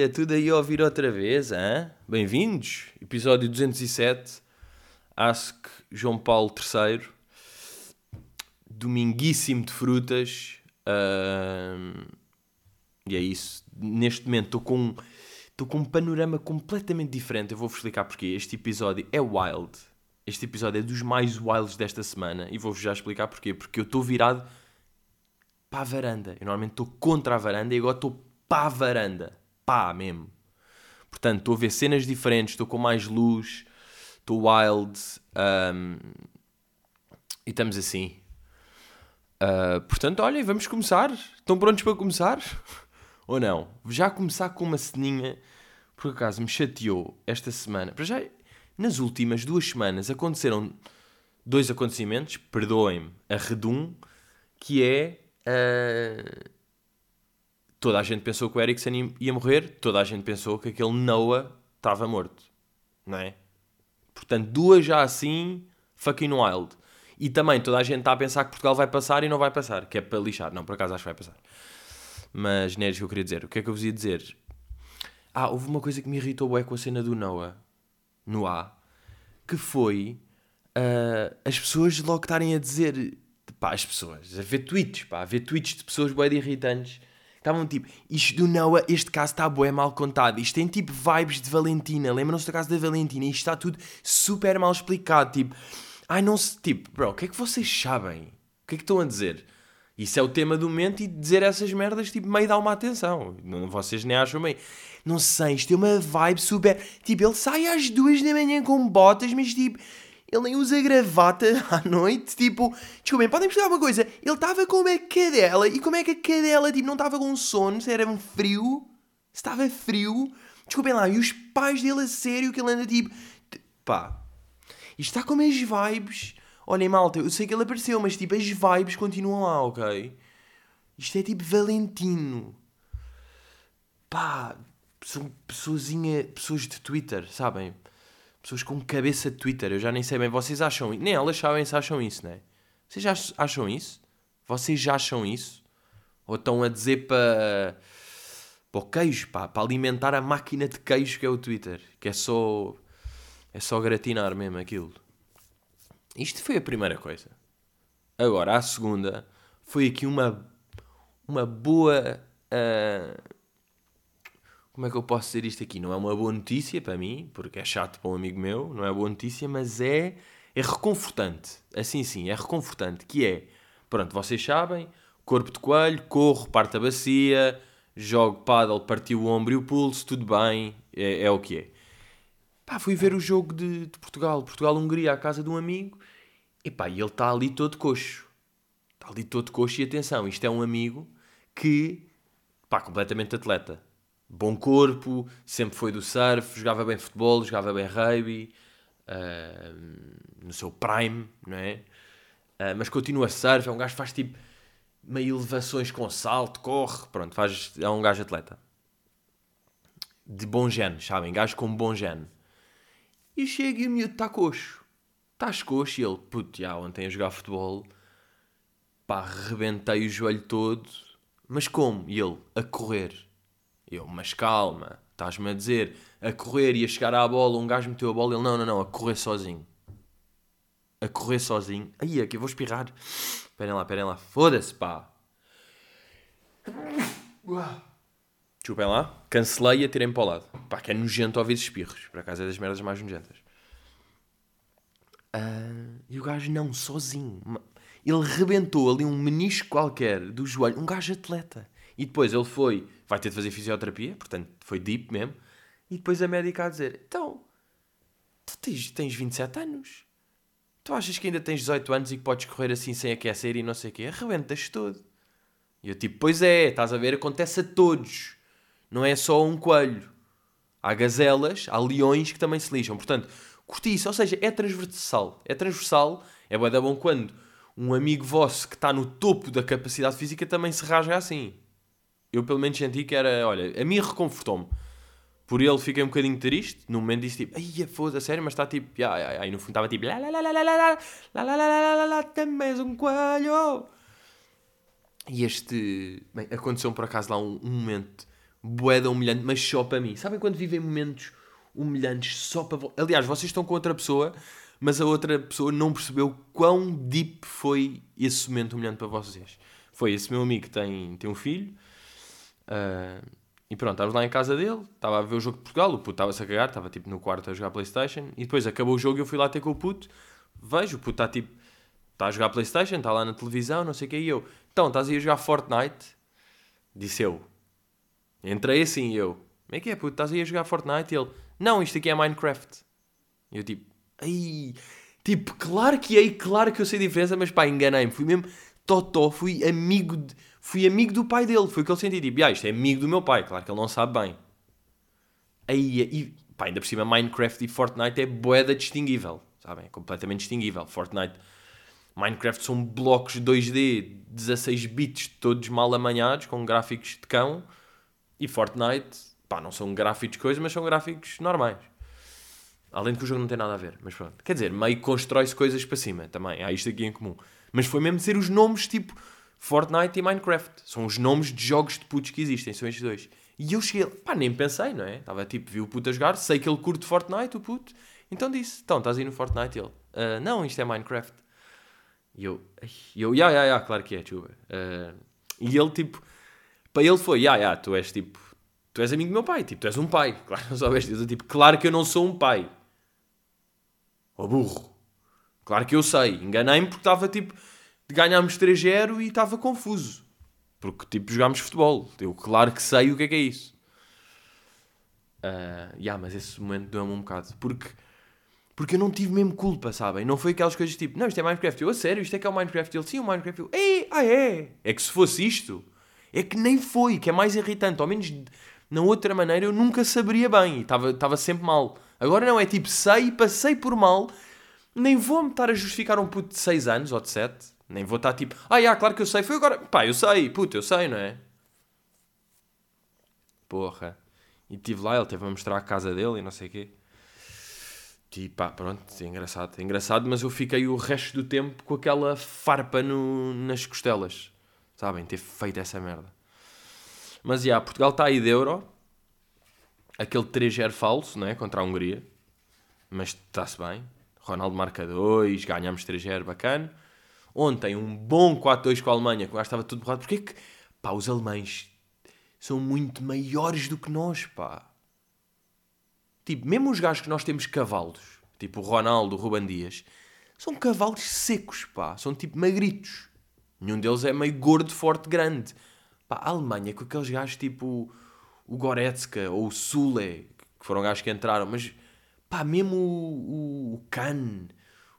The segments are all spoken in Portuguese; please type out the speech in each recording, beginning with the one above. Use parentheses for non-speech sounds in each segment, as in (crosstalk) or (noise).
Olha, tudo aí a ouvir outra vez, hein? Bem-vindos, episódio 207, Ask João Paulo III, dominguíssimo de frutas, ahm, e é isso. Neste momento estou com, estou com um panorama completamente diferente, eu vou-vos explicar porquê. Este episódio é wild, este episódio é dos mais wilds desta semana, e vou-vos já explicar porquê. Porque eu estou virado para a varanda. Eu normalmente estou contra a varanda e agora estou para a varanda. Pá, mesmo. Portanto, estou a ver cenas diferentes, estou com mais luz, estou wild. ahm, e estamos assim. Ah, portanto, olhem, vamos começar. Estão prontos para começar? (laughs) Ou não? Já começar com uma ceninha, por acaso me chateou esta semana. Para já, nas últimas duas semanas aconteceram dois acontecimentos, perdoem-me, a redum, que é. ah, toda a gente pensou que o Eriksen ia- morrer, toda a gente pensou que aquele Noah estava morto, não é? Portanto, duas já assim, fucking wild. E também toda a gente está a pensar que Portugal vai passar e não vai passar, que é para lixar. Não, por acaso acho que vai passar. Mas não é isso que eu queria dizer. O que é que eu vos ia dizer? Ah, houve uma coisa que me irritou bué com a cena do Noah, no A, que foi ah, as pessoas logo estarem a dizer, pá, as pessoas, a ver tweets, pá, a ver tweets de pessoas de irritantes, estavam tipo, isto do Noah, este caso está bué mal contado, isto tem tipo vibes de Valentina, lembram-se do caso da Valentina, isto está tudo super mal explicado, tipo, ai não se, tipo, bro, o que é que vocês sabem? O que é que estão a dizer? Isso é o tema do momento e dizer essas merdas, tipo, meio dá uma atenção. Não, vocês nem acham bem. Não sei, isto tem uma vibe super. Tipo, ele sai às duas da manhã com botas, mas tipo, ele nem usa gravata (laughs) à noite. Tipo, desculpem, podem perceber uma coisa? Ele estava com uma cadela e como é que a cadela, tipo, não estava com sono? Se era um frio? Se estava frio? Desculpem lá, e os pais dele a sério que ele anda tipo. Pá, isto está com umas vibes. Olhem, malta, eu sei que ele apareceu, mas tipo, as vibes continuam lá, ok? Isto é tipo Valentino. Pá, são pessoas de Twitter, sabem? Pessoas com cabeça de Twitter, eu já nem sei bem. Vocês acham Nem elas sabem se acham isso, não é? Vocês já acham isso? Vocês já acham isso? Ou estão a dizer para. para o queijo, pá, para alimentar a máquina de queijo que é o Twitter? Que é só. é só gratinar mesmo aquilo. Isto foi a primeira coisa. Agora, a segunda foi aqui uma, uma boa. ah, como é que eu posso dizer isto aqui? Não é uma boa notícia para mim, porque é chato para um amigo meu, não é boa notícia, mas é, é reconfortante. Assim sim, é reconfortante. Que é, pronto, vocês sabem, corpo de coelho, corro, parto a bacia, jogo paddle, parti o ombro e o pulso, tudo bem, é, é o que é. Pá, fui ver o jogo de, de Portugal, Portugal-Hungria, à casa de um amigo, e pá, ele está ali todo coxo. Está ali todo coxo e atenção, isto é um amigo que, pá, completamente atleta. Bom corpo, sempre foi do surf, jogava bem futebol, jogava bem rugby, ah, no seu prime, não é? Ah, mas continua surf, é um gajo que faz tipo meio elevações com salto, corre, pronto, faz, é um gajo atleta. De bom gene, sabem? Gajo com bom gene. E chega e o miúdo está coxo. Estás coxo e ele, puto, já ontem a jogar futebol, pá, rebentei o joelho todo. Mas como? E ele, a correr. Eu, mas calma, estás-me a dizer, a correr e a chegar à bola, um gajo meteu a bola, ele, não, não, não, a correr sozinho. A correr sozinho. Aí, aqui, eu vou espirrar. Esperem lá, esperem lá. Foda-se, pá. Desculpem lá. Cancelei e atirei-me para o lado. Pá, que é nojento ouvir espirros. Por acaso é das merdas mais nojentas. Ah, e o gajo não, sozinho. Ele rebentou ali um menisco qualquer do joelho. Um gajo atleta. E depois ele foi, vai ter de fazer fisioterapia, portanto foi deep mesmo. E depois a médica a dizer: Então, tu tens, tens 27 anos. Tu achas que ainda tens 18 anos e que podes correr assim sem aquecer e não sei o quê? Arrebentas todo. E eu tipo: Pois é, estás a ver? Acontece a todos. Não é só um coelho. Há gazelas, há leões que também se lixam. Portanto, curti isso. Ou seja, é transversal. É transversal. É bué bom quando um amigo vosso que está no topo da capacidade física também se rasga assim. Eu pelo menos senti que era... Olha, a mim reconfortou-me. Por ele fiquei um bocadinho triste. No momento disse tipo... Ai, foda, sério? Mas está tipo... E no fundo estava tipo... lá, lá, lá, lá, lá, lá, lá, lá, lá, lá, lá, também um coelho. E este... Bem, aconteceu por acaso lá um, um momento boeda humilhante, mas só para mim. Sabem quando vivem momentos humilhantes só para... Aliás, vocês estão com outra pessoa, mas a outra pessoa não percebeu quão deep foi esse momento humilhante para vocês. Foi esse meu amigo que tem, tem um filho, ah, e pronto, estávamos lá em casa dele, estava a ver o jogo de Portugal, o puto estava-se a cagar, estava tipo no quarto a jogar Playstation, e depois acabou o jogo e eu fui lá ter com o puto, vejo, o puto está tipo, está a jogar Playstation, está lá na televisão, não sei o que, e eu, então, estás aí a jogar Fortnite? Disse eu. Entrei assim, eu, como é que é, puto, estás aí a jogar Fortnite? E ele, não, isto aqui é Minecraft. E eu tipo, ai, tipo, claro que é, claro que eu sei a diferença, mas pá, enganei-me, fui mesmo totó, fui amigo, de, fui amigo do pai dele, foi o que ele sentiu, tipo, ah, isto é amigo do meu pai, claro que ele não sabe bem. Aí, e, pá, ainda por cima, Minecraft e Fortnite é boeda distinguível, sabem, é completamente distinguível. Fortnite, Minecraft são blocos 2D, 16 bits, todos mal amanhados, com gráficos de cão, e Fortnite, pá, não são gráficos de coisa, mas são gráficos normais. Além de que o jogo não tem nada a ver, mas pronto. Quer dizer, meio constrói-se coisas para cima também. Há isto aqui em comum. Mas foi mesmo ser os nomes tipo Fortnite e Minecraft. São os nomes de jogos de putos que existem, são estes dois. E eu cheguei, pá, nem pensei, não é? Estava tipo, vi o puto a jogar, sei que ele curte Fortnite, o puto. Então disse, então, estás aí no Fortnite? Ele, "Ah, não, isto é Minecraft. E eu, e eu, ya, ya, ya, claro que é, chuva. Ah, e ele, tipo, para ele foi, ya, ya, tu és tipo, tu és amigo do meu pai, tipo, tu és um pai. (laughs) Claro não soubeste. Eu, tipo, claro que eu não sou um pai. Ó burro. Claro que eu sei. Enganei-me porque estava tipo. Ganhámos 3-0 e estava confuso. Porque tipo jogámos futebol. Eu claro que sei o que é que é isso. Ah, yeah, mas esse momento doeu-me um bocado. Porque, porque eu não tive mesmo culpa, sabem? Não foi aquelas coisas tipo, não, isto é Minecraft. Eu, a sério, isto é que é o Minecraft. Ele, sim, o Minecraft. Eu, Ei, ah é? É que se fosse isto, é que nem foi, que é mais irritante. Ao menos na outra maneira eu nunca saberia bem. estava sempre mal. Agora não, é tipo, sei, passei por mal. Nem vou-me estar a justificar um puto de 6 anos ou de 7. Nem vou estar tipo, ah, yeah, claro que eu sei. Foi agora. Pá, eu sei, puto, eu sei, não é? Porra. E estive lá, ele teve a mostrar a casa dele e não sei o quê. E pá, pronto, é engraçado. É engraçado, mas eu fiquei o resto do tempo com aquela farpa no, nas costelas. Sabem? Ter feito essa merda. Mas, já, Portugal está aí de Euro. Aquele 3-0 falso, não é? Contra a Hungria. Mas está-se bem. Ronaldo marca 2, ganhamos 3-0, bacana. Ontem, um bom 4-2 com a Alemanha, que o gajo estava tudo borrado. Porquê que, pá, os alemães são muito maiores do que nós, pá. Tipo, mesmo os gajos que nós temos cavalos, tipo o Ronaldo, o Ruban Dias, são cavalos secos, pá. São tipo magritos. Nenhum deles é meio gordo, forte, grande. Pá, a Alemanha, com aqueles gajos tipo o Goretzka ou o Sule, que foram gajos que entraram, mas pá, mesmo o, o, Kahn,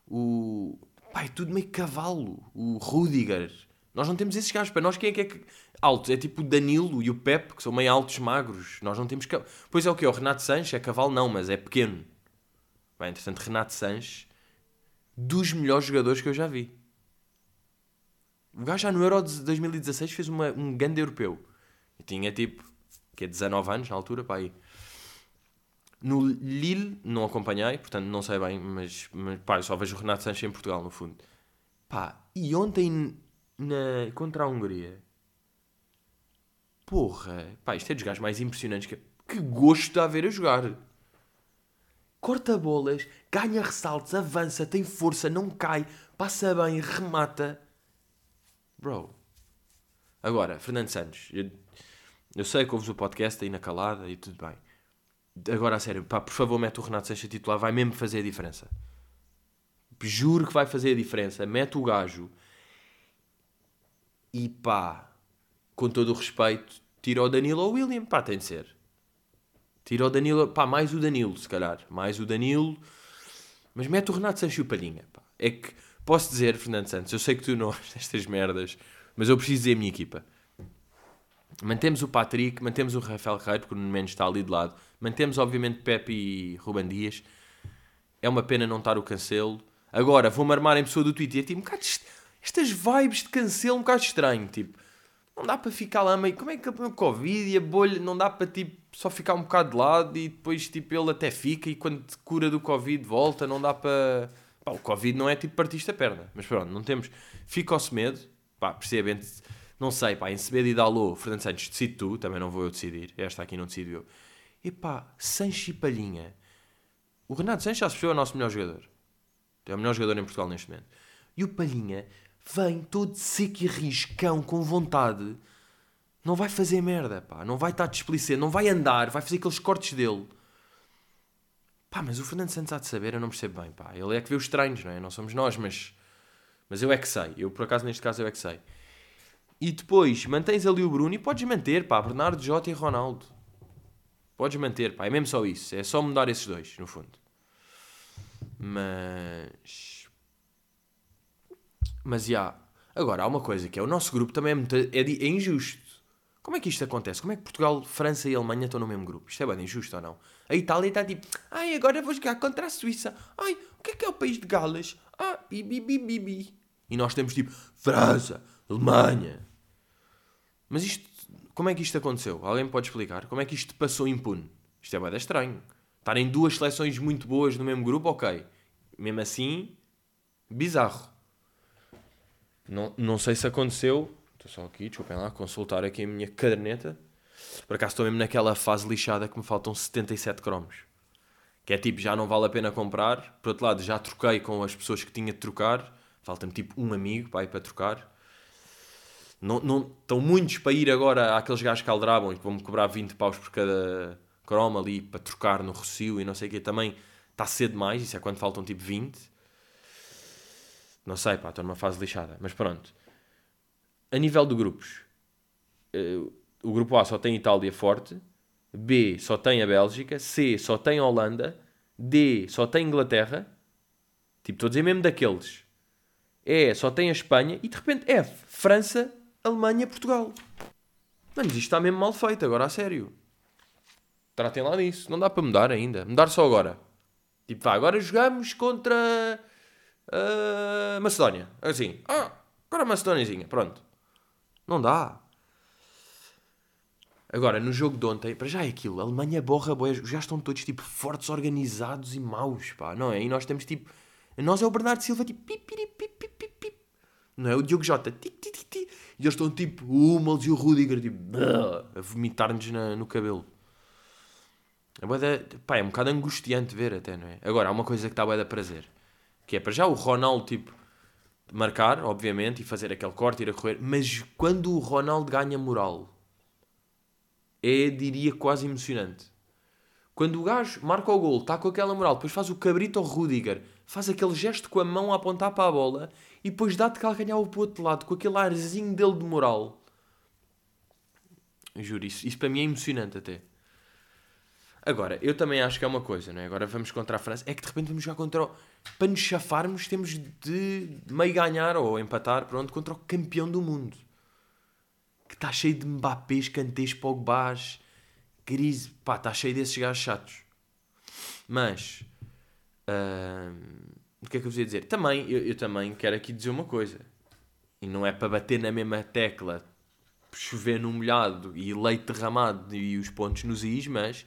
o. pá, é tudo meio cavalo. O Rudiger. Nós não temos esses gajos. Para nós, quem é que é que. Altos? É tipo o Danilo e o Pep, que são meio altos, magros. Nós não temos. Ca... Pois é o que? O Renato Sanches é cavalo, não, mas é pequeno. Bem, entretanto, Renato Sanches, dos melhores jogadores que eu já vi. O gajo já no Euro de 2016 fez uma, um grande europeu. E tinha tipo, que é 19 anos na altura, pá, aí. No Lille não acompanhei, portanto não sei bem, mas, mas pá, eu só vejo o Renato Sanches em Portugal, no fundo. Pá, e ontem na, contra a Hungria, porra, pá, isto é dos gajos mais impressionantes que, que gosto de a ver a jogar. Corta bolas, ganha ressaltos, avança, tem força, não cai, passa bem, remata. Bro. Agora, Fernando Santos, eu, eu sei que ouves o podcast aí na calada e tudo bem. Agora, a sério, pá, por favor, mete o Renato Sanches titular, vai mesmo fazer a diferença. Juro que vai fazer a diferença. Mete o gajo e pá, com todo o respeito, tira o Danilo ou o William, pá, tem de ser. Tira o Danilo, pá, mais o Danilo, se calhar. Mais o Danilo, mas mete o Renato Sanches e o Palhinha, pá. É que, posso dizer, Fernando Santos, eu sei que tu não (laughs) destas merdas, mas eu preciso dizer a minha equipa. Mantemos o Patrick, mantemos o Rafael Carreiro, porque o Nuno Mendes está ali de lado. Mantemos, obviamente, Pepe e Ruban Dias. É uma pena não estar o Cancelo. Agora, vou-me armar em pessoa do Twitter. Tipo, um bocado est- estas vibes de Cancelo, um bocado estranho. Tipo, não dá para ficar lá meio... Como é que o Covid e a bolha... Não dá para, tipo, só ficar um bocado de lado e depois, tipo, ele até fica e quando cura do Covid volta. Não dá para... Pá, o Covid não é tipo partiste a perna. Mas pronto, não temos... Fica ao Semedo. Pá, percebem Não sei, pá, em Sebedo e Dalô, Fernando Santos, decide tu, também não vou eu decidir. Esta aqui não decido eu. Epá, Sancho e Palhinha. O Renato Sanches já se é o nosso melhor jogador. É o melhor jogador em Portugal neste momento. E o Palhinha vem todo seco e riscão, com vontade. Não vai fazer merda, pá. Não vai estar displicente, não vai andar, vai fazer aqueles cortes dele. Pá, mas o Fernando Santos há de saber, eu não percebo bem, pá. Ele é que vê os treinos, não é? Não somos nós, mas... Mas eu é que sei. Eu, por acaso, neste caso, eu é que sei. E depois, mantens ali o Bruno e podes manter, pá. Bernardo, Jota e Ronaldo. Podes manter, pá. É mesmo só isso. É só mudar esses dois, no fundo. Mas. Mas já. Agora, há uma coisa que é: o nosso grupo também é, muito, é, é, injusto. Como é que isto acontece? Como é que Portugal, França e Alemanha estão no mesmo grupo? Isto é bem injusto ou não? A Itália está tipo: ai, agora vou jogar contra a Suíça. Ai, o que é que é o país de Gales? Ah, bi, bi, bi, bi, bi. E nós temos tipo: França, Alemanha. Mas isto, como é que isto aconteceu? Alguém pode explicar? Como é que isto passou impune? Isto é bem estranho. Estarem duas seleções muito boas no mesmo grupo, ok. Mesmo assim, bizarro. Não, não sei se aconteceu. Estou só aqui, desculpem lá, consultar aqui a minha caderneta. Por acaso estou mesmo naquela fase lixada que me faltam 77 cromos. Que é tipo, já não vale a pena comprar. Por outro lado, já troquei com as pessoas que tinha de trocar. Falta-me tipo um amigo para ir para trocar. Não, não, estão muitos para ir agora àqueles gajos que aldrabam e vão-me cobrar 20 paus por cada croma ali para trocar no Rocio e não sei o quê. Também está cedo demais, isso é quando faltam tipo 20. Não sei, pá, estou numa fase lixada. Mas pronto. A nível de grupos, uh, o grupo A só tem Itália forte, B só tem a Bélgica, C só tem a Holanda, D só tem Inglaterra. Tipo, estou a dizer mesmo daqueles. E só tem a Espanha e de repente F, França, Alemanha, Portugal. Mano, isto está mesmo mal feito, agora a sério. Tratem lá disso. Não dá para mudar ainda. Mudar só agora. Tipo, vá, agora jogamos contra uh, Macedónia. Assim, ah, agora Macedóniazinha, pronto. Não dá. Agora, no jogo de ontem, para já é aquilo, a Alemanha borra boés, já estão todos tipo fortes, organizados e maus, pá, não é? E nós temos tipo, nós é o Bernardo Silva, tipo, pip. Não é? O Diogo Jota, e eles estão tipo, o Hummels e o Rudiger, tipo, a vomitar-nos no cabelo. É, bué pá, é um bocado angustiante ver até, não é? Agora, há uma coisa que está a dar prazer. Que é para já o Ronaldo, tipo, marcar, obviamente, e fazer aquele corte, ir a correr. Mas quando o Ronaldo ganha moral, é, diria, quase emocionante. Quando o gajo marca o gol, está com aquela moral, depois faz o cabrito ao Rudiger, faz aquele gesto com a mão a apontar para a bola e depois dá-te calcanhar para o outro lado, com aquele arzinho dele de moral. Juro, isso, isso para mim é emocionante até. Agora, eu também acho que é uma coisa, não é? Agora vamos contra a França. É que de repente vamos jogar contra o... Para nos chafarmos, temos de meio ganhar ou empatar, pronto, contra o campeão do mundo. Que está cheio de Mbappés, Kantés, Pogbás, Grise. Pá, está cheio desses gajos chatos. Mas... o que é que eu vos ia dizer? Também, eu, eu também quero aqui dizer uma coisa. E não é para bater na mesma tecla chover no molhado e leite derramado e os pontos nos is, mas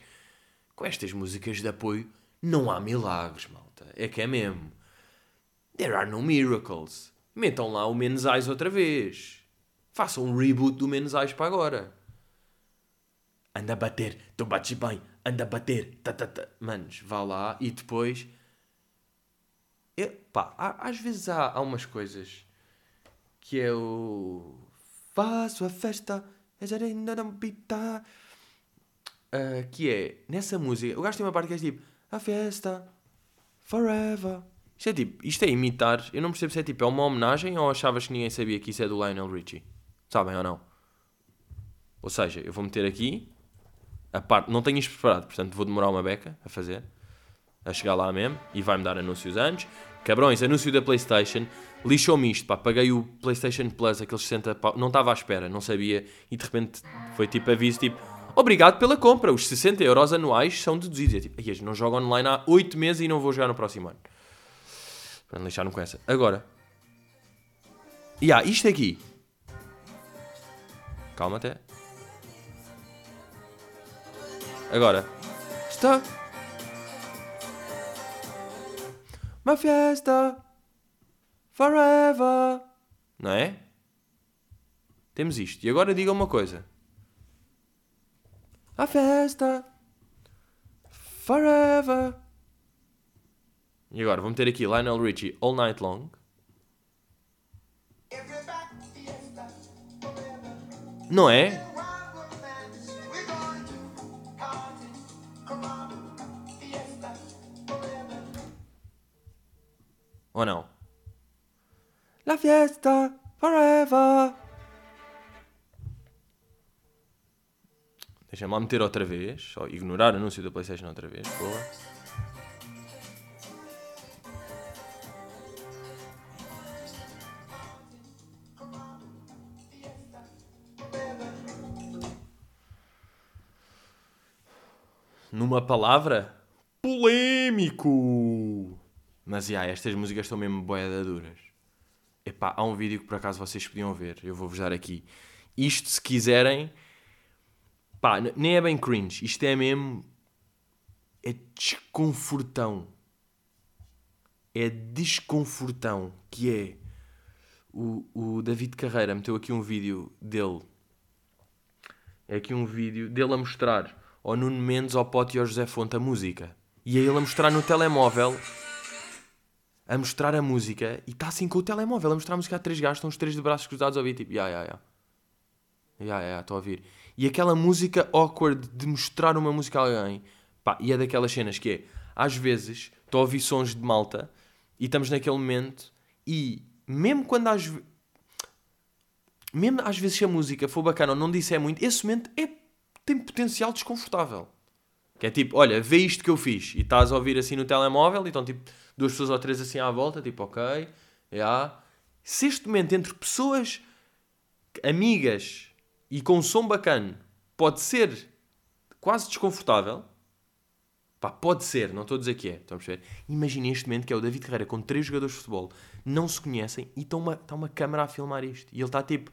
com estas músicas de apoio não há milagres, malta. É que é mesmo. There are no miracles. Metam lá o Menezais outra vez. Façam um reboot do Menezais para agora. Anda a bater, tu bates bem, anda a bater. Ta, ta, ta. Manos, vá lá e depois. Eu, pá, há, às vezes há, há umas coisas que é o. Faço a festa, ainda uh, que é, nessa música, o gajo tem uma parte que é tipo, a festa, forever. Isto é tipo, isto é imitar, eu não percebo se é tipo, é uma homenagem ou achavas que ninguém sabia que isso é do Lionel Richie? Sabem ou não? Ou seja, eu vou meter aqui, a parte, não tenho isto preparado, portanto vou demorar uma beca a fazer, a chegar lá mesmo, e vai-me dar anúncios antes. Cabrões, anúncio da Playstation, lixou-me isto, pá, paguei o Playstation Plus, aqueles 60 pau, não estava à espera, não sabia, e de repente foi tipo aviso, tipo, Obrigado pela compra. Os 60 euros anuais são deduzidos. É tipo, não joga online há 8 meses e não vou jogar no próximo ano. Para não deixar-me com essa. Agora. E há isto aqui. Calma até. Agora. Está. Uma festa. Forever. Não é? Temos isto. E agora diga uma coisa. A festa. Forever. E agora, vamos ter aqui Lionel Richie All Night Long. Não é? Ou não? La fiesta forever. Deixa-me lá meter outra vez. Só ignorar o anúncio da PlayStation outra vez. Boa. Numa palavra, polémico. Mas, já, estas músicas estão mesmo boedaduras. Epá, há um vídeo que por acaso vocês podiam ver. Eu vou-vos dar aqui. Isto, se quiserem... Pá, nem é bem cringe. Isto é mesmo... É desconfortão. É desconfortão. Que é... O, o David Carreira meteu aqui um vídeo dele. É aqui um vídeo dele a mostrar ao Nuno Mendes, ao Pote e ao José Fonte a música. E é ele a mostrar no telemóvel a mostrar a música e está assim com o telemóvel a mostrar a música a três gajos, estão os três de braços cruzados a ouvir, tipo, ya, ya, ya. Ya, ya, estou a ouvir. E aquela música awkward de mostrar uma música a alguém, pá, e é daquelas cenas que é, às vezes, estou a ouvir sons de malta e estamos naquele momento e, mesmo quando às mesmo às vezes se a música for bacana ou não disser muito, esse momento é, tem potencial desconfortável. Que é tipo, olha, vê isto que eu fiz e estás a ouvir assim no telemóvel e estão tipo duas pessoas ou três assim à volta, tipo, ok, yeah. Se este momento entre pessoas amigas e com som bacana pode ser quase desconfortável, pá, pode ser, não estou a dizer que é, estão a perceber? Imaginem este momento que é o David Carreira com três jogadores de futebol, não se conhecem e está uma, uma câmera a filmar isto. E ele está tipo,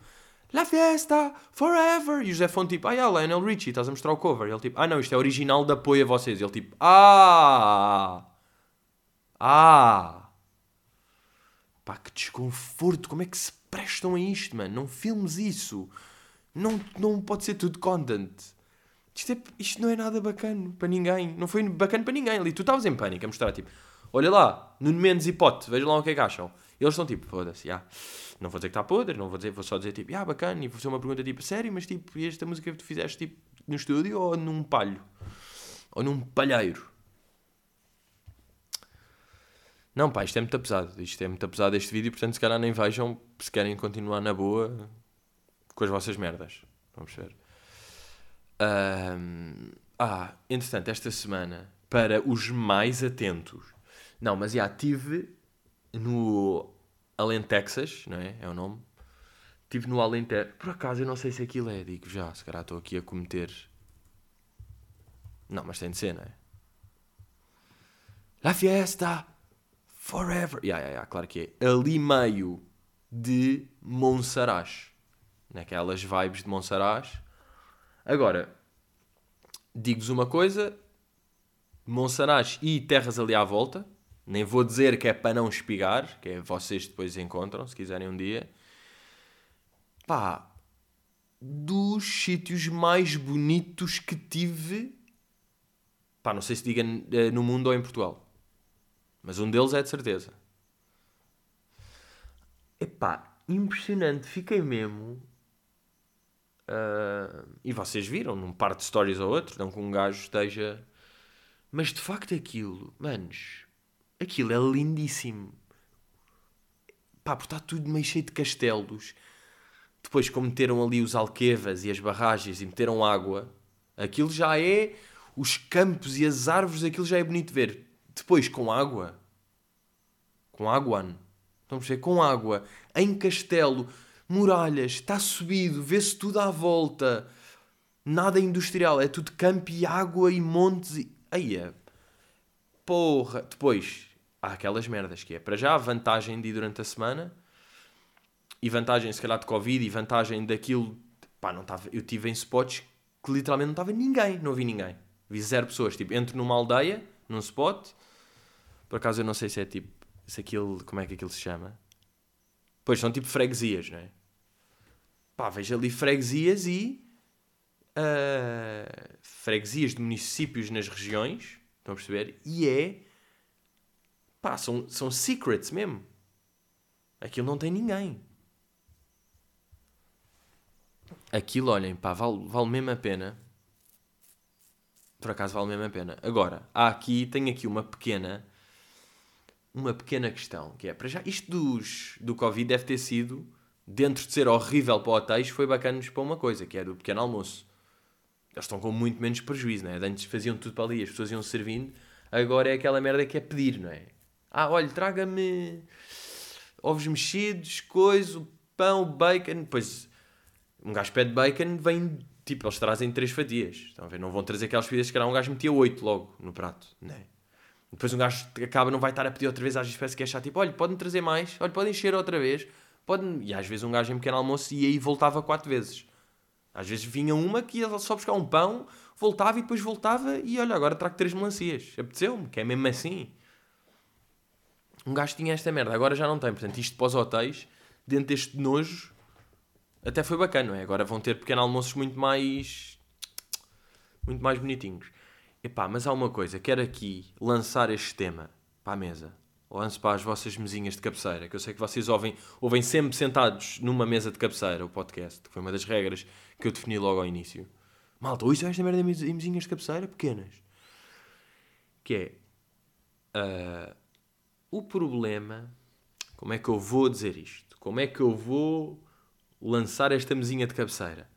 La Fiesta, Forever. E o José Fonte tipo, ah, yeah, Lionel Richie, estás a mostrar o cover. E ele tipo, ah não, isto é original de apoio a vocês. E ele tipo, ah... Ah! Pá, que desconforto! Como é que se prestam a isto, mano? Não filmes isso! Não, não pode ser tudo content. Isto, é, isto não é nada bacana para ninguém. Não foi bacana para ninguém. Ali tu estavas em pânico a mostrar tipo: Olha lá, Nuno Mendes e Pote, vejam lá o que é que acham. Eles estão tipo: Foda-se, já. Não vou dizer que está podre, não vou, dizer, vou só dizer tipo: Ah, bacana. E vou fazer uma pergunta tipo: Sério, mas tipo, esta música que tu fizeste tipo no estúdio ou num palho? Ou num palheiro? Não, pá, isto é muito pesado. Isto é muito pesado este vídeo, portanto, se calhar nem vejam se querem continuar na boa com as vossas merdas. Vamos ver. Um, ah, entretanto, esta semana, para os mais atentos. Não, mas já tive no Além Texas, não é? É o nome. Tive no Além Por acaso, eu não sei se aquilo é, digo já, se calhar estou aqui a cometer. Não, mas tem de ser, não é? La fiesta! Forever. Yeah, yeah, yeah, claro que é. Ali meio de Monsaraz. Naquelas vibes de Monsaraz. Agora, digo-vos uma coisa: Monsaraz e terras ali à volta. Nem vou dizer que é para não espigar, que é vocês depois encontram, se quiserem um dia. Pá, dos sítios mais bonitos que tive. Pá, não sei se diga eh, no mundo ou em Portugal. Mas um deles é de certeza. Epá, impressionante. Fiquei mesmo. Uh, e vocês viram num par de stories ou outro, não que um gajo esteja. Mas de facto aquilo, manos, aquilo é lindíssimo. Pá, porque está tudo meio cheio de castelos. Depois, como meteram ali os alquevas e as barragens e meteram água, aquilo já é. Os campos e as árvores, aquilo já é bonito ver. Depois, com água. Com água. Estão a perceber? Com água. Em castelo. Muralhas. Está subido. Vê-se tudo à volta. Nada industrial. É tudo campo e água e montes. E... Aí é. Porra. Depois, há aquelas merdas que é. Para já, vantagem de ir durante a semana. E vantagem, se calhar, de Covid. E vantagem daquilo. Pá, não estava. Eu tive em spots que literalmente não estava ninguém. Não vi ninguém. Vi zero pessoas. Tipo, entro numa aldeia, num spot por acaso eu não sei se é tipo. Se aquilo. Como é que aquilo se chama? Pois são tipo freguesias, não é? pá, vejo ali freguesias e uh, freguesias de municípios nas regiões, estão a perceber? E é, pá, são, são secrets mesmo. Aquilo não tem ninguém. Aquilo, olhem, pá, vale, vale mesmo a pena. Por acaso vale mesmo a pena. Agora, há aqui, tenho aqui uma pequena uma pequena questão, que é, para já, isto dos, do Covid deve ter sido, dentro de ser horrível para hotéis, foi bacana para uma coisa, que é do pequeno almoço. Eles estão com muito menos prejuízo, não é? Antes faziam tudo para ali, as pessoas iam servindo, agora é aquela merda que é pedir, não é? Ah, olha, traga-me ovos mexidos, coisa, pão, bacon, depois um gajo pede bacon, vem, tipo, eles trazem três fatias, estão a ver? Não vão trazer aquelas fatias que era um gajo metia oito logo no prato, não é? Depois um gajo acaba, não vai estar a pedir outra vez, às vezes parece que é chato, tipo, olha, pode-me trazer mais, olha, pode encher outra vez, pode E às vezes um gajo em pequeno almoço e aí voltava quatro vezes. Às vezes vinha uma que ia só buscar um pão, voltava e depois voltava e olha, agora trago três melancias. Apeteceu-me, que é mesmo assim. Um gajo tinha esta merda, agora já não tem. Portanto, isto para os hotéis, dentro deste nojo, até foi bacana, não é? Agora vão ter pequenos almoços muito mais. muito mais bonitinhos. Epá, mas há uma coisa, quero aqui lançar este tema para a mesa. Lance para as vossas mesinhas de cabeceira, que eu sei que vocês ouvem, ouvem sempre sentados numa mesa de cabeceira o podcast, que foi uma das regras que eu defini logo ao início. Malta, ouçam esta merda de mesinhas de cabeceira pequenas. Que é... Uh, o problema... Como é que eu vou dizer isto? Como é que eu vou lançar esta mesinha de cabeceira?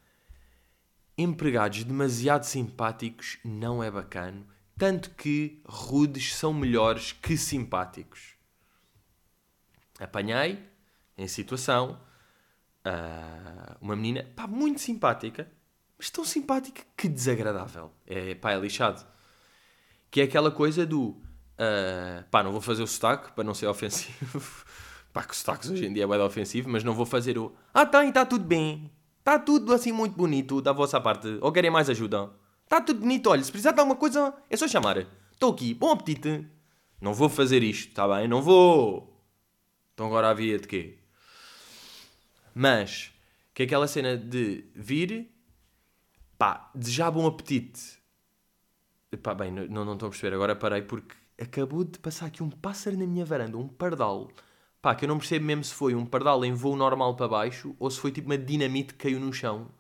empregados demasiado simpáticos não é bacana, tanto que rudes são melhores que simpáticos. Apanhei em situação uh, uma menina pá, muito simpática, mas tão simpática que desagradável. É, pá, é lixado. Que é aquela coisa do uh, pá, não vou fazer o sotaque para não ser (laughs) ofensivo. pá, que sotaques hoje em dia é bem ofensivo, mas não vou fazer o ah, tá, está tudo bem. Está tudo assim muito bonito da vossa parte. Ou querem mais ajuda? Está tudo bonito. Olha, se precisar de alguma coisa, é só chamar. Estou aqui. Bom apetite. Não vou fazer isto, está bem? Não vou. Então agora havia de quê? Mas, que é aquela cena de vir, pá, desejar bom apetite. Pá, bem, não, não estou a perceber. Agora parei porque acabou de passar aqui um pássaro na minha varanda, um pardal. Pá, que eu não percebo mesmo se foi um pardal em voo normal para baixo ou se foi tipo uma dinamite que caiu no chão.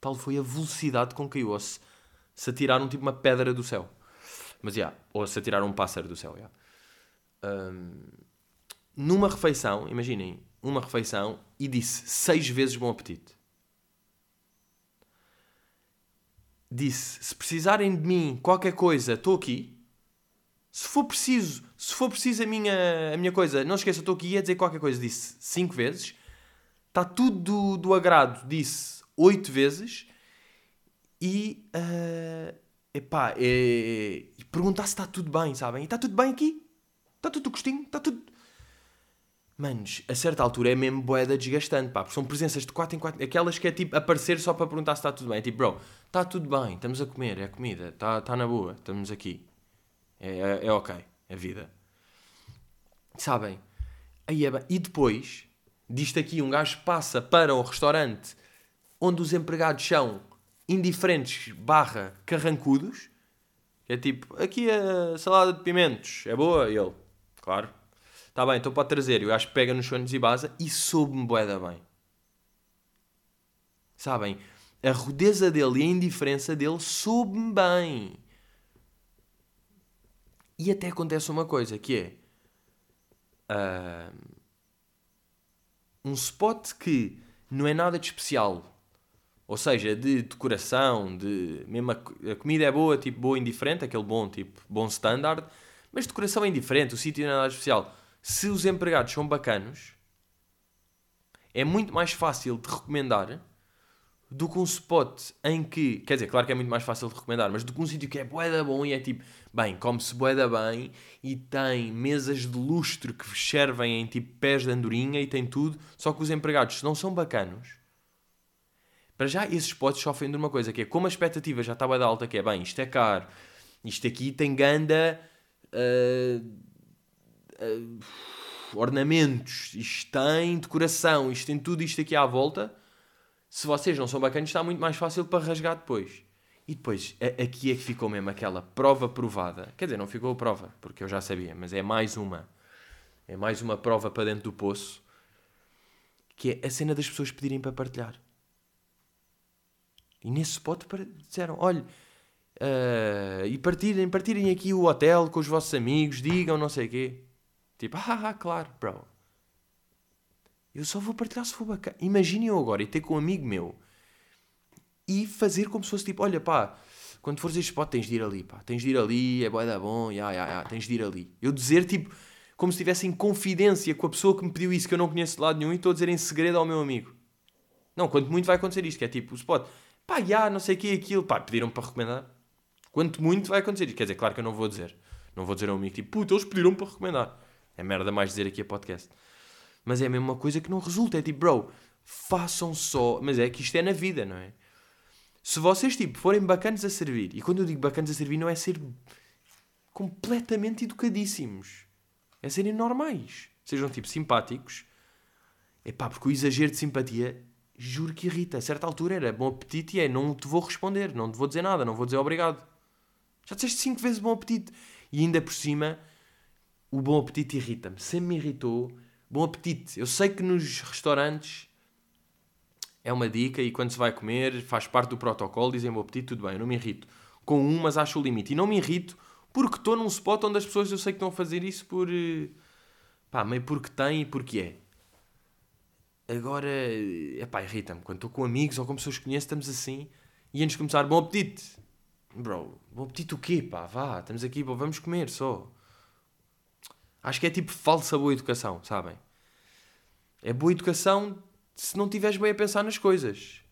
Tal foi a velocidade com que caiu. Ou se, se atiraram tipo uma pedra do céu. Mas já, yeah, ou se atiraram um pássaro do céu. Yeah. Um, numa refeição, imaginem, uma refeição e disse seis vezes bom apetite. Disse: se precisarem de mim qualquer coisa, estou aqui. Se for preciso, se for preciso a minha, a minha coisa, não esqueça, estou aqui a dizer qualquer coisa, disse cinco vezes. Está tudo do, do agrado, disse oito vezes. E, uh, epá, é, e perguntar se está tudo bem, sabem? E está tudo bem aqui? Está tudo gostinho? Está tudo... Manos, a certa altura é mesmo boeda desgastante, pá, porque são presenças de 4 em 4, aquelas que é tipo aparecer só para perguntar se está tudo bem. É tipo, bro, está tudo bem, estamos a comer, é comida, está tá na boa, estamos aqui. É, é, é ok, é vida. Sabem? Aí é. E depois, disto aqui, um gajo passa para um restaurante onde os empregados são indiferentes barra carrancudos. É tipo, aqui a salada de pimentos, é boa? E ele, claro. Está bem, então pode trazer. Eu acho que pega nos sonhos e basa e soube-me boeda bem. Sabem? A rudeza dele e a indiferença dele soube-me bem. E até acontece uma coisa que é uh, um spot que não é nada de especial. Ou seja, de decoração, de mesmo a, a comida é boa, tipo boa indiferente, aquele bom tipo bom standard, mas decoração é indiferente, o sítio não é nada especial. Se os empregados são bacanos, é muito mais fácil de recomendar do que um spot em que, quer dizer, claro que é muito mais fácil de recomendar, mas do que um sítio que é boeda bom e é tipo, bem, come-se boeda bem e tem mesas de lustro que servem em tipo pés de andorinha e tem tudo, só que os empregados não são bacanos. Para já, esses spots sofrem de uma coisa, que é como a expectativa já estava da alta, que é, bem, isto é caro, isto aqui tem ganda... Uh, uh, ornamentos, isto tem decoração, isto tem tudo isto aqui à volta Se vocês não são bacanas, está muito mais fácil para rasgar depois. E depois, a- aqui é que ficou mesmo aquela prova provada. Quer dizer, não ficou a prova, porque eu já sabia, mas é mais uma. É mais uma prova para dentro do poço. Que é a cena das pessoas pedirem para partilhar. E nesse spot disseram: olha, ah, e partilhem, partilhem aqui o hotel com os vossos amigos, digam não sei o quê. Tipo, (laughs) ah, ah, claro, bro. Eu só vou partilhar se for bacana. Imaginem eu agora e ter com um amigo meu e fazer como se fosse tipo: olha pá, quando fores a este spot tens de ir ali, pá, tens de ir ali, é boa da bom, ya, ya, ya, tens de ir ali. Eu dizer tipo, como se estivesse em confidência com a pessoa que me pediu isso que eu não conheço de lado nenhum e estou a dizer em segredo ao meu amigo. Não, quanto muito vai acontecer isto, que é tipo, o spot, pá, já, não sei o que, aquilo, pá, pediram para recomendar. Quanto muito vai acontecer isto. Quer dizer, claro que eu não vou dizer. Não vou dizer ao amigo tipo, puta, eles pediram para recomendar. É merda mais dizer aqui a podcast. Mas é a mesma coisa que não resulta. É tipo, bro, façam só. Mas é que isto é na vida, não é? Se vocês, tipo, forem bacanas a servir, e quando eu digo bacanas a servir, não é ser completamente educadíssimos. É serem normais. Sejam, tipo, simpáticos. É pá, porque o exagero de simpatia, juro que irrita. A certa altura era bom apetite e é não te vou responder, não te vou dizer nada, não vou dizer obrigado. Já disseste cinco vezes bom apetite. E ainda por cima, o bom apetite irrita-me. Sempre me irritou. Bom apetite. Eu sei que nos restaurantes é uma dica e quando se vai comer faz parte do protocolo, dizem bom apetite, tudo bem, eu não me irrito. Com um, mas acho o limite. E não me irrito porque estou num spot onde as pessoas eu sei que estão a fazer isso por. eh, pá, meio porque têm e porque é. Agora, é pá, irrita-me. Quando estou com amigos ou com pessoas que conheço, estamos assim e antes de começar, bom apetite. Bro, bom apetite o quê, pá? Vá, estamos aqui, pá, vamos comer só. Acho que é tipo falsa boa educação, sabem? É boa educação se não estiveres bem a pensar nas coisas.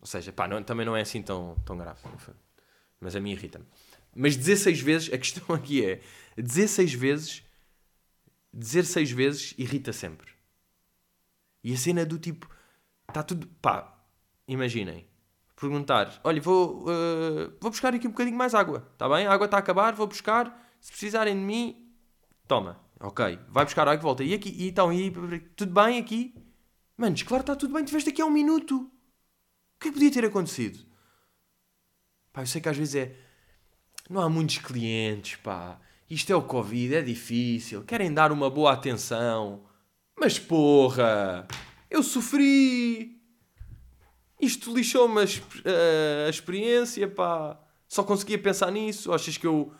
Ou seja, pá, não- também não é assim tão, tão grave. Mas a mim irrita-me. Mas dizer seis vezes, a questão (laughs) aqui é: dizer seis vezes, dizer seis vezes irrita sempre. E a cena do tipo, está tudo. pá, imaginem. Perguntar: olha, vou, eh, vou buscar aqui um bocadinho mais água, está bem? A água está a acabar, vou buscar. Se precisarem de mim, toma. Ok, vai buscar água e volta. E aqui, e então, e, tudo bem aqui? Manos, claro está tudo bem, tiveste aqui há um minuto. O que é que podia ter acontecido? Pá, eu sei que às vezes é. Não há muitos clientes, pá. Isto é o Covid, é difícil. Querem dar uma boa atenção. Mas porra! Eu sofri! Isto lixou-me a- a experiência, pá. Só conseguia pensar nisso. Achas que eu.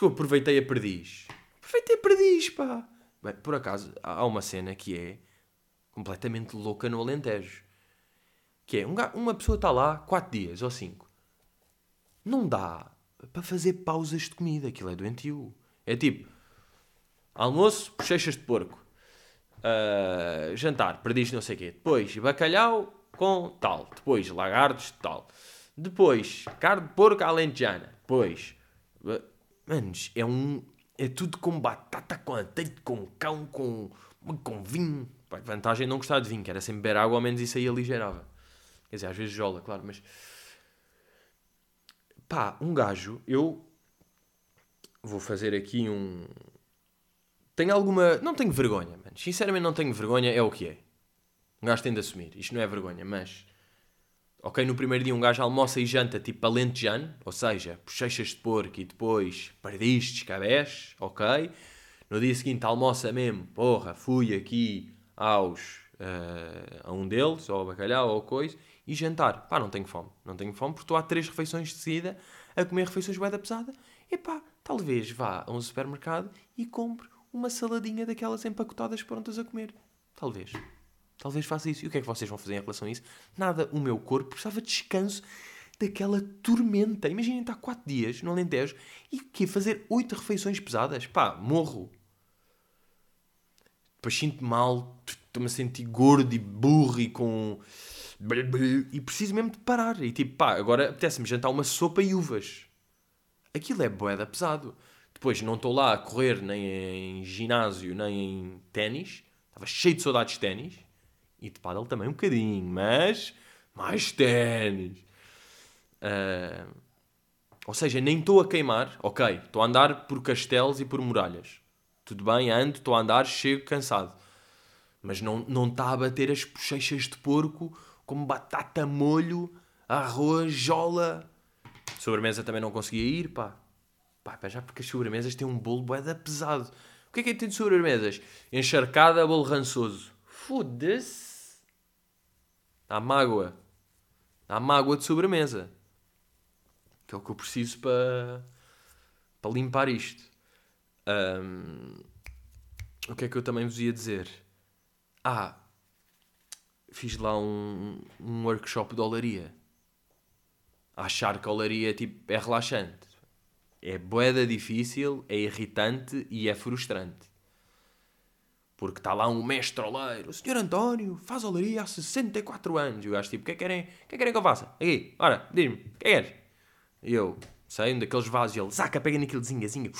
Eu aproveitei a perdiz? Aproveitei a perdiz, pá. Bem, por acaso, há uma cena que é completamente louca no Alentejo. Que é, um uma pessoa está lá 4 dias ou 5. Não dá para fazer pausas de comida. Aquilo é doentio. É tipo, almoço, bochechas de porco. Ah, jantar, perdiz não sei o quê. Depois, bacalhau com tal. Depois, lagartos tal. Depois, carne de porco alentejana. Depois, manos, é um... É tudo com batata, com azeite, com cão, com, com vinho. Pá, vantagem não gostar de vinho, que era sempre beber água, ao menos isso aí aligerava. Quer dizer, às vezes jola, claro, mas... Pá, um gajo, eu... Vou fazer aqui um... Tenho alguma... Não tenho vergonha, mano. Sinceramente não tenho vergonha, é o que é. Um gajo tem de assumir. Isto não é vergonha, mas... Ok, no primeiro dia um gajo almoça e janta tipo alentejano, ou seja, bochechas de porco e depois pardistes, cabés, ok. No dia seguinte almoça mesmo, porra, fui aqui aos, eh, a um deles, ou ao bacalhau, ou coisa, e jantar. Pá, não tenho fome, não tenho fome porque estou há três refeições de seguida a comer refeições bué da pesada. E pá, talvez vá a um supermercado e compre uma saladinha daquelas empacotadas prontas a comer. Talvez. Talvez faça isso. E o que é que vocês vão fazer em relação a isso? Nada, o meu corpo precisava de descanso daquela tormenta. Imaginem estar 4 dias no Alentejo e que fazer 8 refeições pesadas. Pá, morro. Depois sinto mal, estou-me a sentir gordo e burro e com. E preciso mesmo de parar. E tipo, pá, agora apetece-me jantar uma sopa e uvas. Aquilo é boeda pesado. Depois não estou lá a correr nem em ginásio nem em ténis. Estava cheio de saudades de ténis. E de pádel também um bocadinho, mas mais ténis. Ah, ou seja, nem estou a queimar. Ok, estou a andar por castelos e por muralhas. Tudo bem, ando, estou a andar, chego cansado. Mas não está tá a bater as bochechas de porco como batata molho, arroz, jola. Sobremesa também não conseguia ir, pá. Pá, já porque as sobremesas têm um bolo boeda pesado. O que é que é tem de sobremesas? Encharcada, bolo rançoso. Foda-se. Dá mágoa. Dá mágoa de sobremesa. Que é o que eu preciso para, para limpar isto. Um, o que é que eu também vos ia dizer? Ah, fiz lá um, um workshop de olaria. Achar que a olaria tipo, é relaxante. É boeda difícil, é irritante e é frustrante. Porque está lá um mestre oleiro, o senhor António faz olaria há 64 anos. E o gajo tipo, o que é que querem, que querem que eu faça? Aqui, ora, diz-me, o que é que queres? E eu, um daqueles vasos, e ele, saca, pega naquele zingazinha,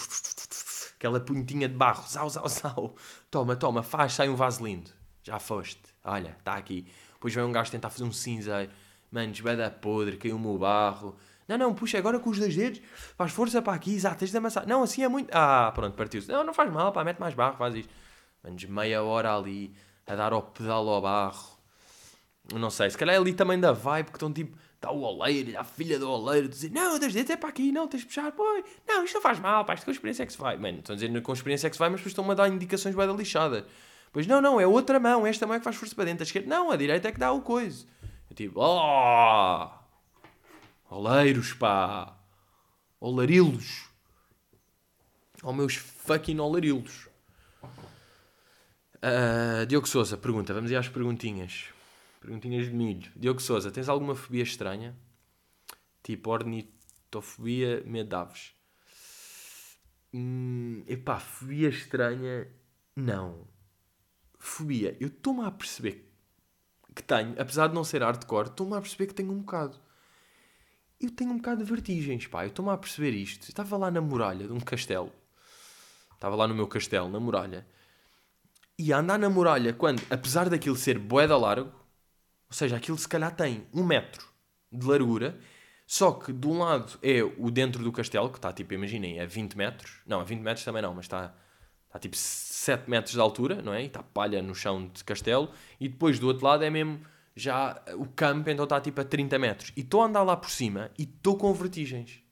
aquela puntinha de barro, zau, zau, zau. Toma, toma, faz, sai um vaso lindo. Já foste, olha, está aqui. Depois vem um gajo tentar fazer um cinzeiro. Mano, esbeda podre, caiu-me o barro. Não, não, puxa agora com os dois dedos, faz força para aqui, exato, tens de amassar. Não, assim é muito. Ah, pronto, partiu-se. Não, não faz mal, pá, mete mais barro, faz isto. Manos, meia hora ali, a dar ao pedal ao barro. Não sei, se calhar é ali também da vibe, que estão tipo, está o oleiro, a filha do oleiro, dizer, não, dois dedos é para aqui, não, tens de puxar, pô, não, isto não faz mal, pá, isto com experiência é que se vai. Mano, estão a dizer com experiência é que se vai, mas depois estão-me a dar indicações bem da lixada. Pois não, não, é outra mão, esta mão é que faz força para dentro, a esquerda, não, a direita é que dá o coisa. Eu tipo, oh, oleiros, pá. Olarilos. Oh, meus fucking olarilos. Uh, Diogo Souza pergunta, vamos ir às perguntinhas. Perguntinhas de milho. Diogo Souza, tens alguma fobia estranha? Tipo ornitofobia, medo de aves. Hum, epá, fobia estranha, não. Fobia, eu estou-me a perceber que tenho, apesar de não ser hardcore, estou-me a perceber que tenho um bocado eu tenho um bocado de vertigens, pá. Eu estou-me a perceber isto. Eu estava lá na muralha de um castelo. Estava lá no meu castelo, na muralha. E a andar na muralha, quando, apesar daquilo ser boeda largo, ou seja, aquilo se calhar tem um metro de largura, só que de um lado é o dentro do castelo, que está tipo, imaginem, a 20 metros. Não, a 20 metros também não, mas está, está tipo 7 metros de altura, não é? E está palha no chão de castelo. E depois do outro lado é mesmo já o campo então está tipo a 30 metros. E estou a andar lá por cima e estou com vertigens.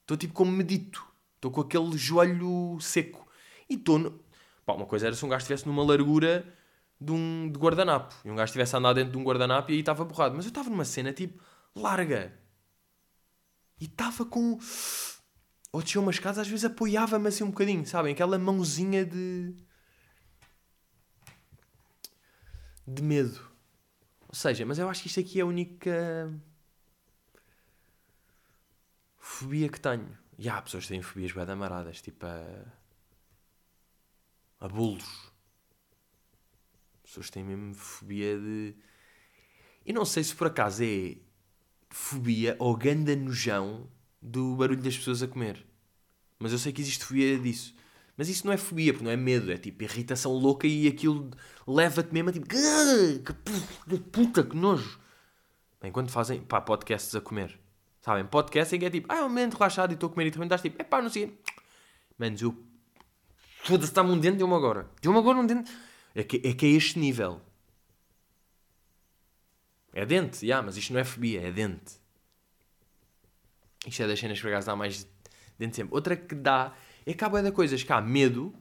Estou tipo como medito. Estou com aquele joelho seco. E estou. Pá, uma coisa era se um gajo estivesse numa largura de um de guardanapo. E um gajo estivesse a andar dentro de um guardanapo e aí estava borrado. Mas eu estava numa cena tipo larga. E estava com. Ou descia umas casas, às vezes apoiava-me assim um bocadinho, sabem? Aquela mãozinha de. de medo. Ou seja, mas eu acho que isto aqui é a única fobia que tenho. E há pessoas que têm fobias bem amaradas, tipo a. a bolos. Pessoas têm mesmo fobia de. E não sei se por acaso é fobia ou ganda nojão do barulho das pessoas a comer. Mas eu sei que existe fobia disso. Mas isso não é fobia, porque não é medo, é tipo irritação louca e aquilo leva-te mesmo a tipo. Que puta, que nojo. Bem, quando fazem pá, podcasts a comer, sabem? Podcast em que é tipo, ah, é um momento relaxado e estou a comer e também estás tipo, é pá, não sei. Menos eu. Foda-se, está-me um dente, deu-me agora. Deu-me agora um dente. É que, é que é este nível. É dente, já, yeah, mas isto não é fobia, é dente. Isto é das cenas que dá mais dente sempre. Outra que dá é que há da coisas que há medo,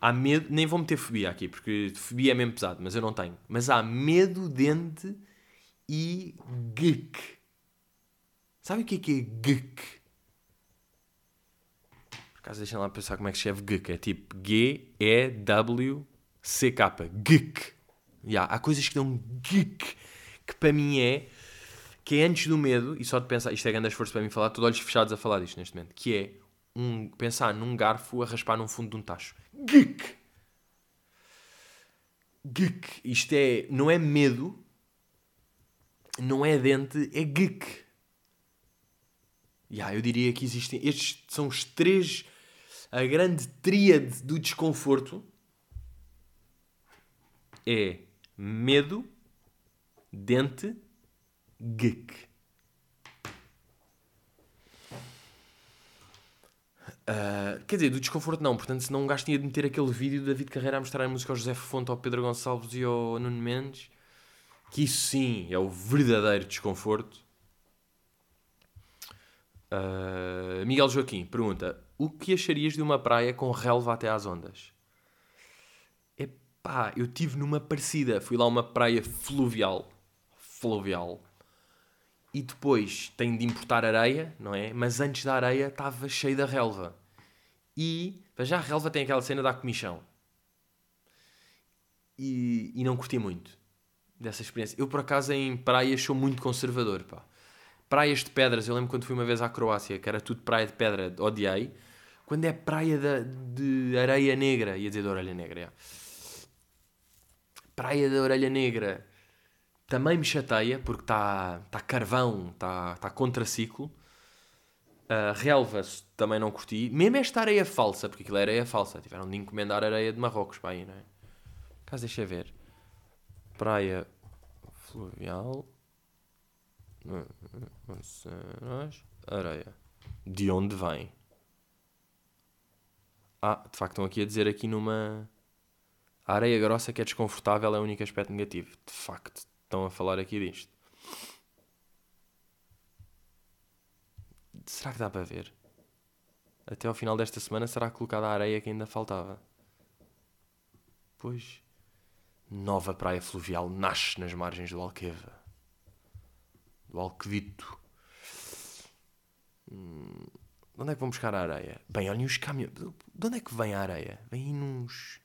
há medo, nem vou meter fobia aqui, porque fobia é mesmo pesado, mas eu não tenho. Mas há medo, dente e geek. Sabe o que é que é geek? Por acaso deixem lá pensar como é que se escreve geek. É tipo G-E-W-C-K. Geek. Yeah, há coisas que dão geek, que para mim é que é antes do medo, e só de pensar, isto é grande esforço para mim falar, estou de olhos fechados a falar disto neste momento, que é um, pensar num garfo a raspar num fundo de um tacho. Geek! Geek. Isto é, não é medo, não é dente, é geek. Yeah, eu diria que existem. Estes são os três. A grande tríade do desconforto é medo, dente, geek. Uh, quer dizer, do desconforto não, portanto, se não um gajo tinha de meter aquele vídeo do David Carreira a mostrar a música ao José Fonte, ao Pedro Gonçalves e ao Nuno Mendes, que isso sim é o verdadeiro desconforto. Uh, Miguel Joaquim pergunta: O que acharias de uma praia com relva até às ondas? Epá, eu tive numa parecida, fui lá uma praia fluvial. Fluvial e depois tem de importar areia, não é? Mas antes da areia estava cheio da relva. E já a relva tem aquela cena da comichão. E, e não curti muito dessa experiência. Eu, por acaso, em praias sou muito conservador, pá. Praias de pedras, eu lembro quando fui uma vez à Croácia, que era tudo praia de pedra, odiei. Quando é praia de, de areia negra, ia dizer de orelha negra. Praia da orelha negra, também me chateia porque está tá carvão, está tá contraciclo. Uh, relvas também não curti. Mesmo esta areia falsa, porque aquilo é areia falsa. Tiveram de encomendar areia de Marrocos para aí, não é? Caso deixa ver. Praia fluvial. Areia. De onde vem? Ah, de facto estão aqui a dizer aqui numa... A areia grossa que é desconfortável é o único aspecto negativo. De facto, estão a falar aqui disto. Será que dá para ver? Até ao final desta semana será colocada a areia que ainda faltava. Pois. Nova praia fluvial nasce nas margens do Alqueva. Do Alquevito. Hum, onde é que vão buscar a areia? Bem, olhem os caminhões. De onde é que vem a areia? Vem nos.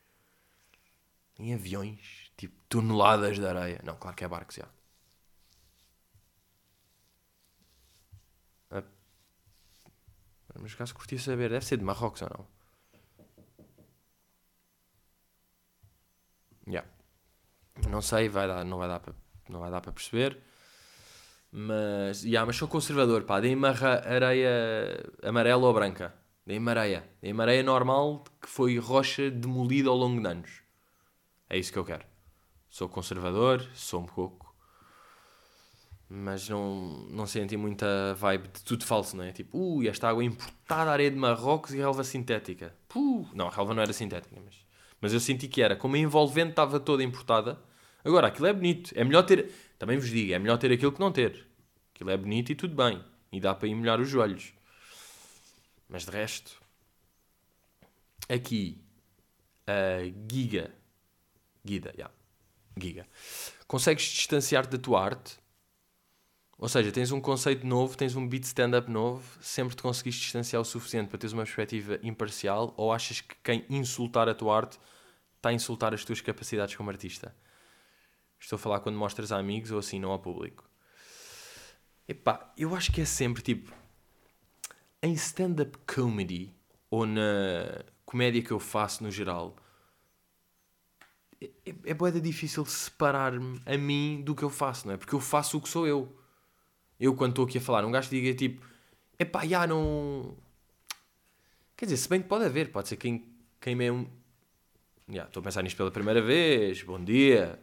em aviões Tipo, toneladas de areia. Não, claro que é barcos, já. Ah. Mas caso curtia saber, deve ser de Marrocos ou não? Yeah. Não sei, vai dar, não vai dar não vai dar para perceber. Mas, yeah, mas sou conservador, pá. Dei-me areia amarela ou branca. Dei-me areia. Dei-me areia normal que foi rocha demolida ao longo de anos. É isso que eu quero. Sou conservador, sou um pouco. Mas não, não senti muita vibe de tudo falso, não é? Tipo, ui, esta água importada, areia de Marrocos e relva sintética. Puh. Não, a relva não era sintética, mas, mas eu senti que era. Como a envolvente estava toda importada. Agora, aquilo é bonito. É melhor ter. Também vos digo, é melhor ter aquilo que não ter. Aquilo é bonito e tudo bem. E dá para ir molhar os joelhos. Mas de resto. Aqui. A Giga. Guida, já. Yeah giga. Consegues distanciar-te da tua arte, ou seja, tens um conceito novo, tens um beat stand-up novo, sempre te conseguiste distanciar o suficiente para teres uma perspectiva imparcial, ou achas que quem insultar a tua arte está a insultar as tuas capacidades como artista? Estou a falar quando mostras a amigos ou assim, não ao público. Epá, eu acho que é sempre tipo. Em stand-up comedy ou na comédia que eu faço no geral, é, é boeda difícil separar-me a mim do que eu faço, não é? Porque eu faço o que sou eu. Eu, quando estou aqui a falar, um gajo diga tipo, epá, já não. Quer dizer, se bem que pode haver, pode ser quem, quem me é. Já, estou a pensar nisto pela primeira vez, bom dia.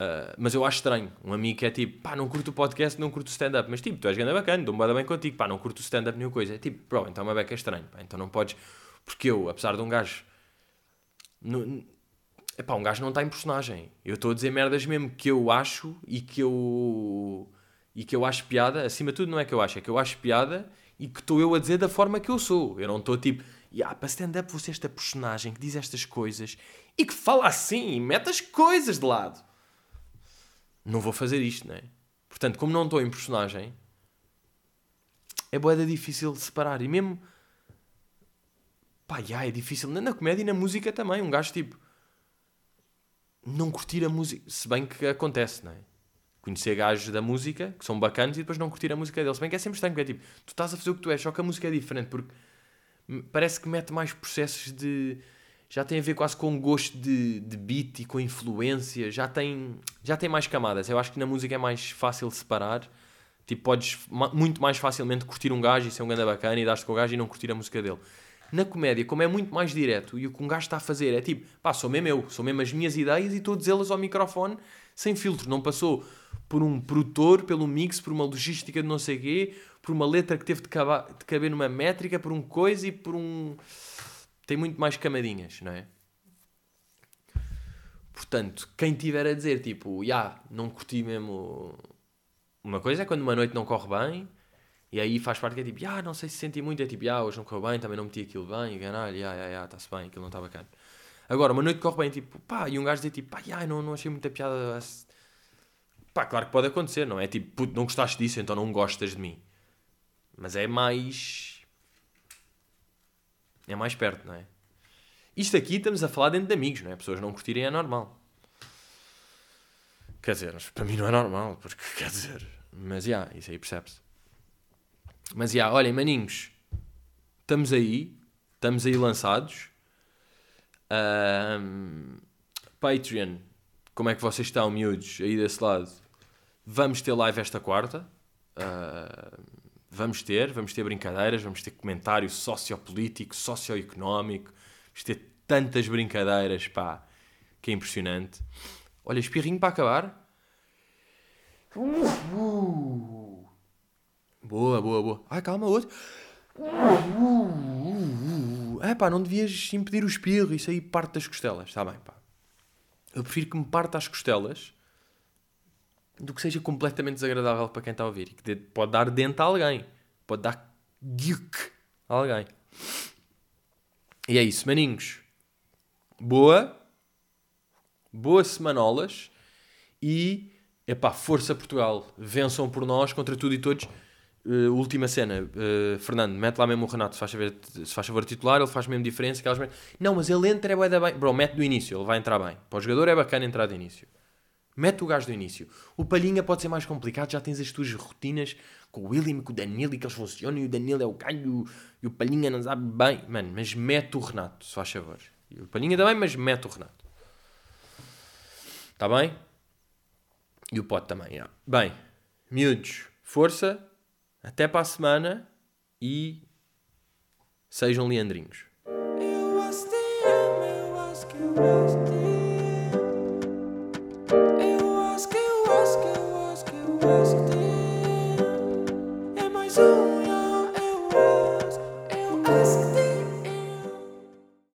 Uh, mas eu acho estranho. Um amigo que é tipo, pá, não curto o podcast, não curto o stand-up. Mas tipo, tu és grande bacana, dou-me bem contigo, pá, não curto o stand-up nenhuma coisa. É tipo, bro, então uma beca é estranho, pá, então não podes. Porque eu, apesar de um gajo. No, Epá, um gajo não está em personagem. Eu estou a dizer merdas mesmo que eu acho e que eu. e que eu acho piada. Acima de tudo, não é que eu acho, é que eu acho piada e que estou eu a dizer da forma que eu sou. Eu não estou tipo, yeah, para stand-up você esta personagem que diz estas coisas e que fala assim e mete as coisas de lado. Não vou fazer isto, não é? Portanto, como não estou em personagem, é boeda difícil de separar. E mesmo. Pá, yeah, é difícil. Na comédia e na música também. Um gajo tipo não curtir a música. Se bem que acontece, não é? Conhecer gajos da música que são bacanas e depois não curtir a música deles. Se bem que é sempre estranho, é tipo, tu estás a fazer o que tu és, só que a música é diferente, porque parece que mete mais processos de. Já tem a ver quase com gosto de, de beat e com influência, já tem, já tem mais camadas. Eu acho que na música é mais fácil separar. Tipo, podes muito mais facilmente curtir um gajo e ser um ganda bacana e dar-te com o gajo e não curtir a música dele. Na comédia, como é muito mais direto e o que um gajo está a fazer é tipo, pá, sou mesmo eu, sou mesmo as minhas ideias e a dizê-las ao microfone sem filtro. Não passou por um produtor, pelo mix, por uma logística de não sei quê, por uma letra que teve de caber numa métrica, por um coisa e por um. Tem muito mais camadinhas, não é? Portanto, quem tiver a dizer tipo, já, yeah, não curti mesmo. Uma coisa é quando uma noite não corre bem e aí faz parte que é tipo, já, yeah, não sei se senti muito, é tipo, já, yeah, hoje não correu bem, também não meti aquilo bem, e caralho, já, já, já, está-se bem, aquilo não está bacana. Agora, uma noite corre bem, tipo, pá, e um gajo dizer tipo, pá, já, não, não achei muita piada. Pá, claro que pode acontecer, não é? Tipo, puto, não gostaste disso, então não gostas de mim. Mas é mais. É mais perto, não é? Isto aqui estamos a falar dentro de amigos, não é? Pessoas não curtirem é normal. Quer dizer, para mim não é normal, porque (laughs) quer dizer. Mas já, yeah, isso aí percebe-se. Mas já, yeah, olhem, maninhos, estamos aí, estamos aí lançados. Patreon, como é que vocês estão, miúdos, aí desse lado? Vamos ter live esta quarta. Uh, vamos ter, vamos ter brincadeiras, vamos ter comentário sociopolítico, socioeconómico, vamos ter tantas brincadeiras, pá, que é impressionante. Olha, espirrinho para acabar. Uh, uh. Boa, boa, boa. Ai, calma, outro. É pá, não devias impedir o espirro, isso aí parte das costelas, está bem, pá. Eu prefiro que me parta as costelas do que seja completamente desagradável para quem está a ouvir e que pode dar dente a alguém, pode dar guic a alguém. E é isso, maninhos. Boa, boas semanolas e, epá, força Portugal. Vençam por nós contra tudo e todos. Uh, última cena, uh, Fernando, mete lá mesmo o Renato, se faz, favor, se faz favor titular, ele faz mesmo diferença. Aquelas... Não, mas ele entra é bem. Bro, mete do início, ele vai entrar bem. Para o jogador é bacana entrar de início. Mete o gajo do início. O Palhinha pode ser mais complicado, já tens as tuas rotinas com o William e com o Danilo e que eles funcionam e o Danilo é o galho e o Palhinha não sabe bem. Mano, mas mete o Renato, se faz favor. E o Palhinha também, mas mete o Renato. Está bem? E o Pote também, já. Bem, miúdos, força, até para a semana e sejam leandrinhos. Eu